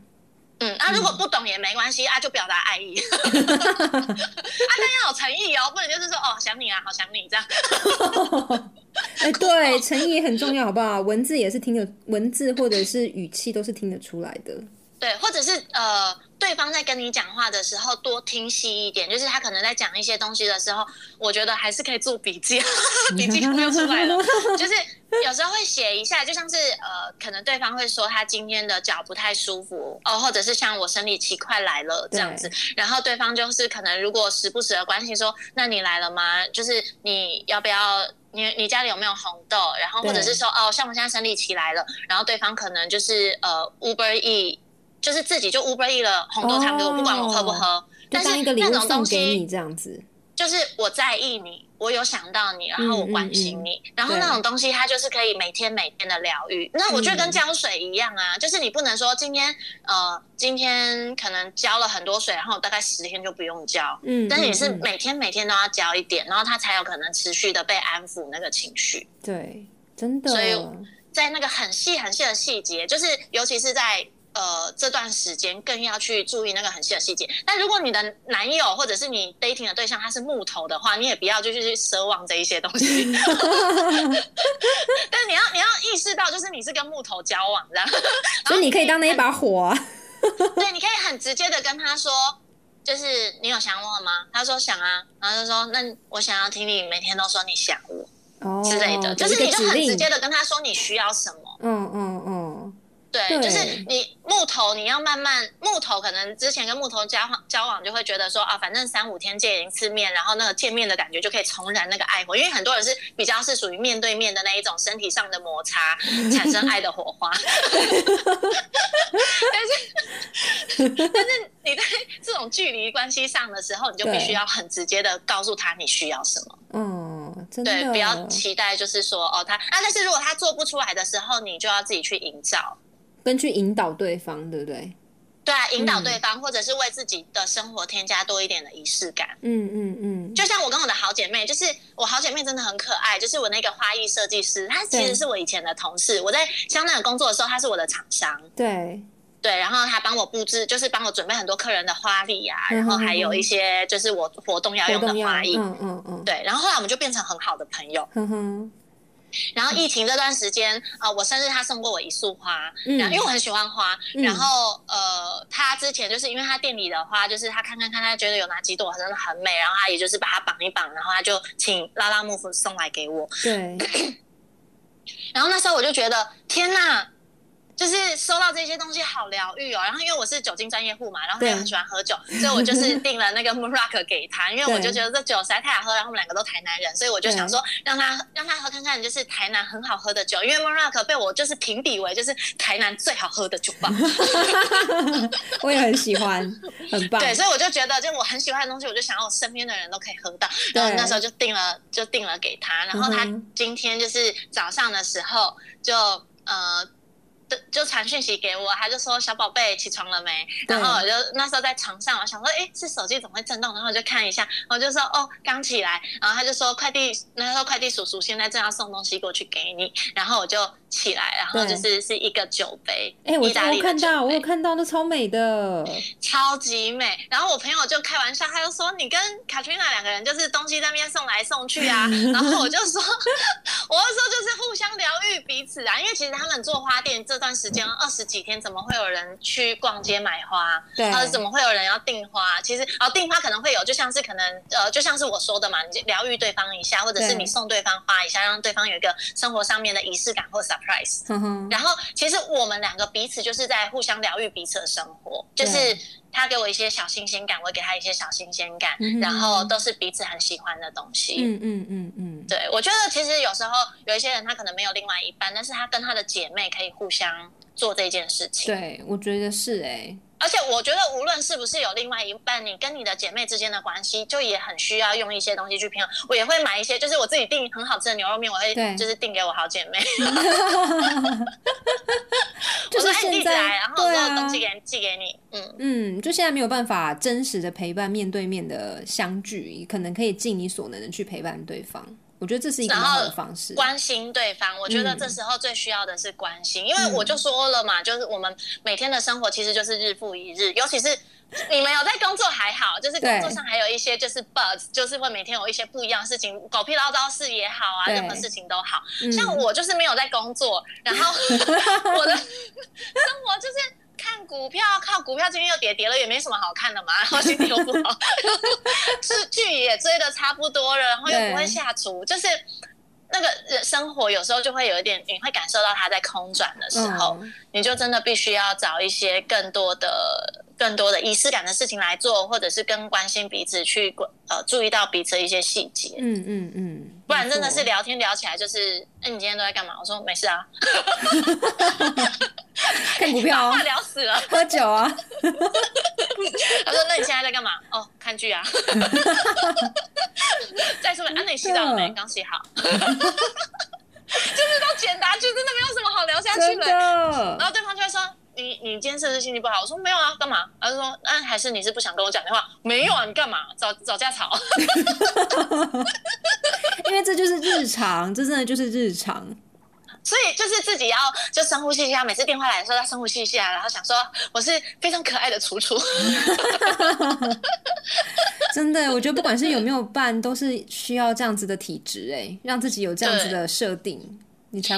嗯，啊，如果不懂也没关系啊，就表达爱意。啊，但要有诚意哦，不能就是说哦想你啊，好想你这样。哎，对，诚意很重要，好不好？文字也是听得，文字或者是语气都是听得出来的。对，或者是呃，对方在跟你讲话的时候多听细一点，就是他可能在讲一些东西的时候，我觉得还是可以做笔记，笔记又出来了，就是有时候会写一下，就像是呃，可能对方会说他今天的脚不太舒服哦，或者是像我生理期快来了这样子，然后对方就是可能如果时不时的关心说，那你来了吗？就是你要不要你你家里有没有红豆？然后或者是说哦，像我现在生理期来了，然后对方可能就是呃，Uber E。就是自己就 Uber E 了红豆汤给我，不管我喝不喝，但是那种东西这样子，就是我在意你，我有想到你，然后我关心你，然后那种东西它就是可以每天每天的疗愈。那我觉得跟浇水一样啊，就是你不能说今天呃今天可能浇了很多水，然后大概十天就不用浇，嗯，但是你是每天每天都要浇一点，然后它才有可能持续的被安抚那个情绪。对，真的。所以在那个很细很细的细节，就是尤其是在。呃，这段时间更要去注意那个很细的细节。但如果你的男友或者是你 dating 的对象他是木头的话，你也不要就去奢望这一些东西。但你要你要意识到，就是你是跟木头交往这样，所以你可以当那一把火。对，你可以很直接的跟他说，就是你有想我吗？他说想啊，然后就说那我想要听你每天都说你想我之类的，就是你就很直接的跟他说你需要什么。嗯嗯嗯。对，就是你木头，你要慢慢木头，可能之前跟木头交往交往，就会觉得说啊，反正三五天见一次面，然后那个见面的感觉就可以重燃那个爱火，因为很多人是比较是属于面对面的那一种身体上的摩擦 产生爱的火花。但是但是你在这种距离关系上的时候，你就必须要很直接的告诉他你需要什么。嗯，对，不要期待就是说哦他啊，但是如果他做不出来的时候，你就要自己去营造。跟去引导对方，对不对？对啊，引导对方，或者是为自己的生活添加多一点的仪式感。嗯嗯嗯。就像我跟我的好姐妹，就是我好姐妹真的很可爱，就是我那个花艺设计师，她其实是我以前的同事。我在香奈儿工作的时候，她是我的厂商。对对，然后她帮我布置，就是帮我准备很多客人的花礼啊，然后还有一些就是我活动要用的花艺。嗯嗯嗯。对，然后后来我们就变成很好的朋友。嗯哼。然后疫情这段时间啊，我生日他送过我一束花，嗯，因为我很喜欢花。然后呃，他之前就是因为他店里的花，就是他看看看，他觉得有哪几朵真的很美，然后他也就是把它绑一绑，然后他就请拉拉木夫送来给我。对。然后那时候我就觉得，天呐！就是收到这些东西好疗愈哦，然后因为我是酒精专业户嘛，然后他也很喜欢喝酒，所以我就是 订了那个 m o r o c k 给他，因为我就觉得这酒实在太好喝，然后我们两个都台南人，所以我就想说让他让他喝看看，就是台南很好喝的酒，因为 m o r o c k 被我就是评比为就是台南最好喝的酒吧。我也很喜欢，很棒。对，所以我就觉得，就我很喜欢的东西，我就想要我身边的人都可以喝到，然后那时候就订了就订了给他，然后他今天就是早上的时候就呃。就传讯息给我，他就说小宝贝起床了没？然后我就那时候在床上，我想说，哎，是手机怎么会震动？然后我就看一下，我就说哦，刚起来。然后他就说快递，那时候快递叔叔现在正要送东西过去给你。然后我就起来，然后就是是一个酒杯，哎，我我看到，我有看到，那超美的，超级美。然后我朋友就开玩笑，他就说你跟卡 n 娜两个人就是东西在那边送来送去啊。然后我就说，我就说就是互相疗愈彼此啊，因为其实他们做花店这段时间二十几天，怎么会有人去逛街买花？对，呃怎么会有人要订花？其实哦，订花可能会有，就像是可能呃，就像是我说的嘛，你疗愈对方一下，或者是你送对方花一下，让对方有一个生活上面的仪式感或 surprise。然后其实我们两个彼此就是在互相疗愈彼此的生活，就是他给我一些小新鲜感，我给他一些小新鲜感，然后都是彼此很喜欢的东西。嗯嗯嗯嗯，对，我觉得其实有时候有一些人他可能没有另外一半，但是他跟他的姐妹可以互相。做这件事情，对我觉得是哎，而且我觉得无论是不是有另外一半，你跟你的姐妹之间的关系，就也很需要用一些东西去平衡。我也会买一些，就是我自己订很好吃的牛肉面，我会就是订给我好姐妹，就是现在，然后所有东西给寄给你，嗯嗯，就现在没有办法真实的陪伴，面对面的相聚，可能可以尽你所能的去陪伴对方。我觉得这是一个好的方式，关心对方。我觉得这时候最需要的是关心，因为我就说了嘛，就是我们每天的生活其实就是日复一日，尤其是你们有在工作还好，就是工作上还有一些就是 buzz，就是会每天有一些不一样的事情，狗屁唠叨事也好啊，任何事情都好。像我就是没有在工作，然后 我的 生活就是。看股票，靠股票今天又跌，跌了也没什么好看的嘛，然后心情又不好，是剧也追的差不多了，然后又不会下厨，就是那个生活有时候就会有一点，你会感受到它在空转的时候，你就真的必须要找一些更多的、更多的仪式感的事情来做，或者是更关心彼此，去呃注意到彼此的一些细节。嗯嗯嗯。不然真的是聊天聊起来就是，哎，你今天都在干嘛？我说没事啊，看股票啊，聊死了，喝酒啊。他说：“那你现在在干嘛？哦，看剧啊。再说，啊，那你洗澡了没？刚洗好。就是都简答句，真的没有什么好聊下去的。然后对方就会说。”你你今天是不是心情不好？我说没有啊，干嘛？他就说，嗯，还是你是不想跟我讲电话？没有啊，你干嘛？找找架吵？日常，这真的就是日常。所以就是自己要就深呼吸一下，每次电话来的时候要深呼吸一下，然后想说我是非常可爱的楚楚。真的，我觉得不管是有没有伴，都是需要这样子的体质，哎，让自己有这样子的设定。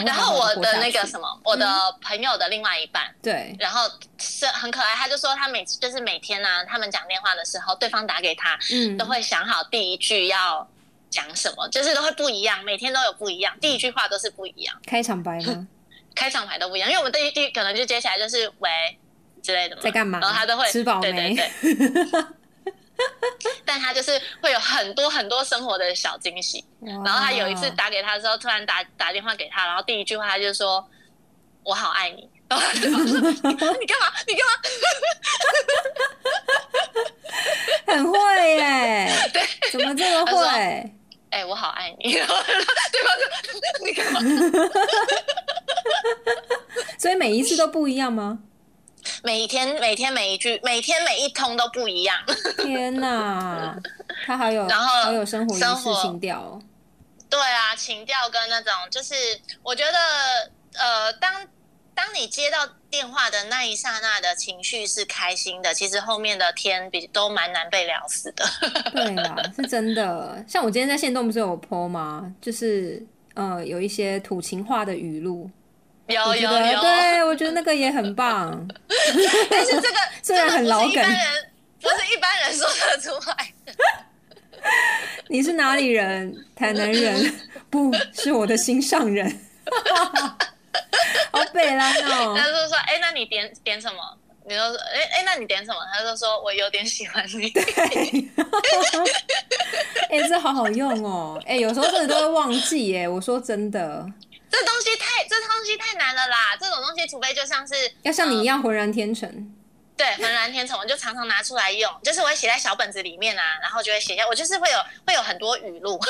然后我的那个什么，我的朋友的另外一半，对，然后是很可爱，他就说他每次就是每天呢，他们讲电话的时候，对方打给他，嗯，都会想好第一句要讲什么，就是都会不一样，每天都有不一样，第一句话都是不一样，开场白吗？开场白都不一样，因为我们第一第可能就接下来就是喂之类的嘛，在干嘛？然后他都会吃饱没？但他就是会有很多很多生活的小惊喜。然后他有一次打给他的时候，突然打打电话给他，然后第一句话他就说：“我好爱你。”然后对方说：“你干嘛？你干嘛？”很会耶！对，怎么这么会？哎，我好爱你。然 后对方就：“你干嘛？” 所以每一次都不一样吗？每一天，每天每一句，每天每一通都不一样。天哪，他还有，然后还有生活仪式情调。对啊，情调跟那种，就是我觉得，呃，当当你接到电话的那一刹那的情绪是开心的，其实后面的天比都蛮难被聊死的。对啊，是真的。像我今天在线动不是有 po 吗？就是呃，有一些土情话的语录。有有有，对我觉得那个也很棒。但是这个 虽然很老梗，不是一般人说得出来的。你是哪里人？台南人？不是我的心上人。好北啦哦！他就说：“哎，那你点点什么？”你就说：“哎哎，那你点什么？”他就说：“我有点喜欢你。” 哎，这好好用哦！哎，有时候真的都会忘记耶。我说真的。这东西太这东西太难了啦！这种东西，除非就像是要像你一样浑然天成，对，浑然天成，我就常常拿出来用，就是我会写在小本子里面啊，然后就会写下，我就是会有会有很多语录，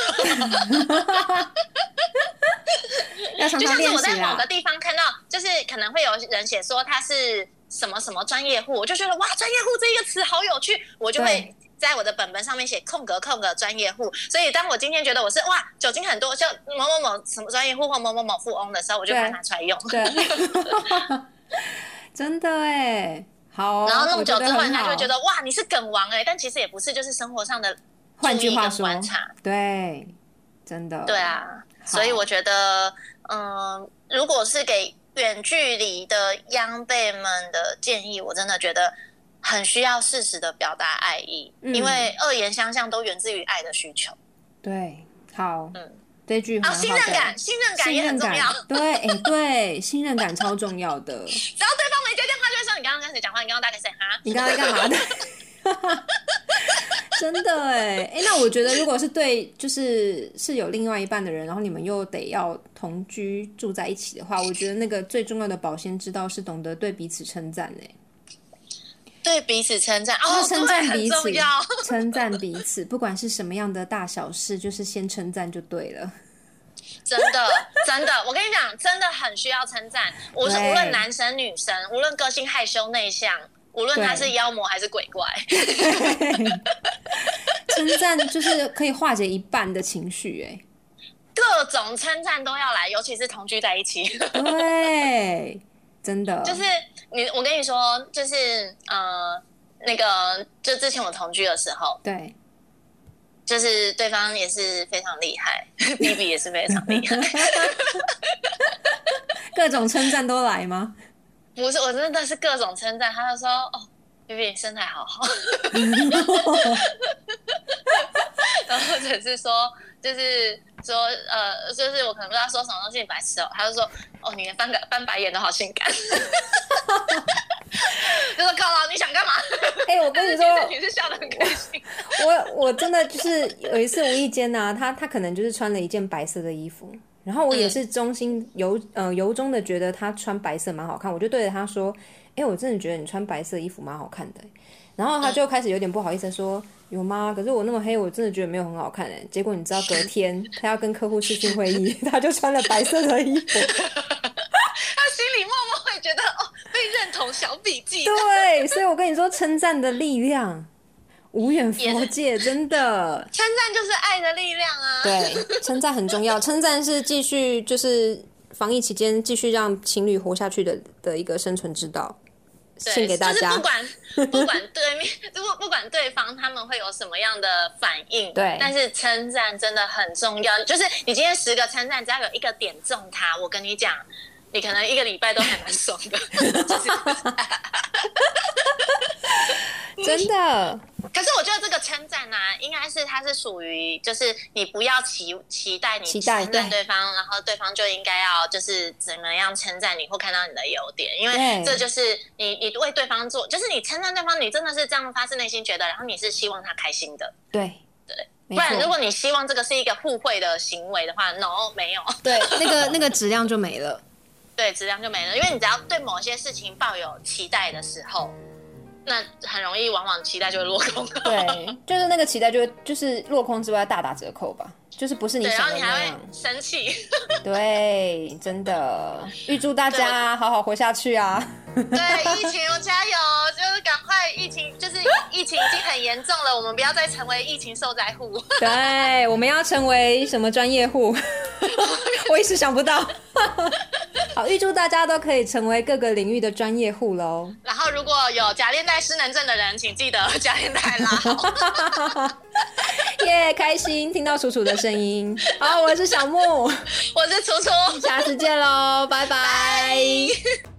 就像是我在某个。地方看到，就是可能会有人写说他是什么什么专业户，我就觉得哇，专业户这一个词好有趣，我就会在我的本本上面写空格空格专业户。所以当我今天觉得我是哇酒精很多，就某某某什么专业户或某某某富翁的时候，我就把它拿出来用。对，真的哎，好，然后弄久之后，人家就会觉得哇，你是梗王哎、但其实也不是，就是生活上的换句话说观察。对，真的，对，啊，所以我觉得，嗯，如果是给远距离的央辈们的建议，我真的觉得很需要适时的表达爱意，嗯因为恶言相向都源自于爱的需求。对，好，嗯，信任感，信任感也很重要。感，对，哎，对，信任感超重要的。只要对方没接电话，就会说你刚刚跟谁讲话，你刚刚打给谁哈？你刚刚干嘛的？真的哎哎，那我觉得如果是对，就是是有另外一半的人，然后你们又得要同居住在一起的话，我觉得那个最重要的保鲜之道是懂得对彼此称赞哎，对彼此称赞，哦，要称赞，彼此称赞彼此，不管是什么样的大小事，就是先称赞就对了。真的，真的，我跟你讲，真的很需要称赞。我是无论男生女生，无论个性害羞内向，无论他是妖魔还是鬼怪，称赞就是可以化解一半的情绪哎。各种称赞都要来，尤其是同居在一起。对，真的就是你，我跟你说，就是呃，那个，就之前我同居的时候，对，就是对方也是非常厉害，B B 也是非常厉害。各种称赞都来吗？不是，我真的是各种称赞，他就说哦身材好好，然后或者是说，就是说呃，就是我可能不知道说什么东西你白痴哦，他就说哦，你连翻个翻白眼都好性感，就说靠了，你想干嘛？哎、我跟你 说，你是笑得很开心，我我真的就是有一次无意间呢、他他可能就是穿了一件白色的衣服，然后我也是衷心由呃由衷的觉得他穿白色蛮好看，我就对着他说：“哎、我真的觉得你穿白色衣服蛮好看的、然后他就开始有点不好意思地说：“有吗？可是我那么黑，我真的觉得没有很好看哎、结果你知道隔天 他要跟客户视讯会议，他就穿了白色的衣服。他心里默默会觉得哦，被认同小笔记。对，所以我跟你说，称赞的力量无远佛界，真的。称赞就是爱的力量啊！对，称赞很重要。称赞是继续就是防疫期间继续让情侣活下去的的一个生存之道，对献给大家就是不。管 不管对面，如果不管对方他们会有什么样的反应，对但是称赞真的很重要。就是你今天十个称赞，只要有一个点中他，我跟你讲，你可能一个礼拜都还蛮爽的。就 是真的，可是我觉得这个称赞呢，应该是它是属于，就是你不要期期待你期待称赞对对方，然后对方就应该要就是怎么样称赞你或看到你的优点，因为这就是你你为对方做，就是你称赞对方，你真的是这样发自内心觉得，然后你是希望他开心的，对对，没不然如，果你希望这个是一个互惠的行为的话，no 没有，对，那个那个质量就没了。对，质量就没了，因为你只要对某些事情抱有期待的时候，那很容易往往期待就会落空。对，就是那个期待就会就是落空之外大打折扣吧，就是不是你对，然后你还会。生气。对，真的，预祝大家好好活下去啊！对，疫情加油，就是赶快疫情，就是疫情已经很严重了，我们不要再成为疫情受灾户。对，我们要成为什么专业户？我一时想不到。好，预祝大家都可以成为各个领域的专业户喽！然后如果有假链带失能症的人，请记得假链带拉好。耶，开心听到楚楚的声音。好，我是小木，我是楚楚，下次见喽，拜拜。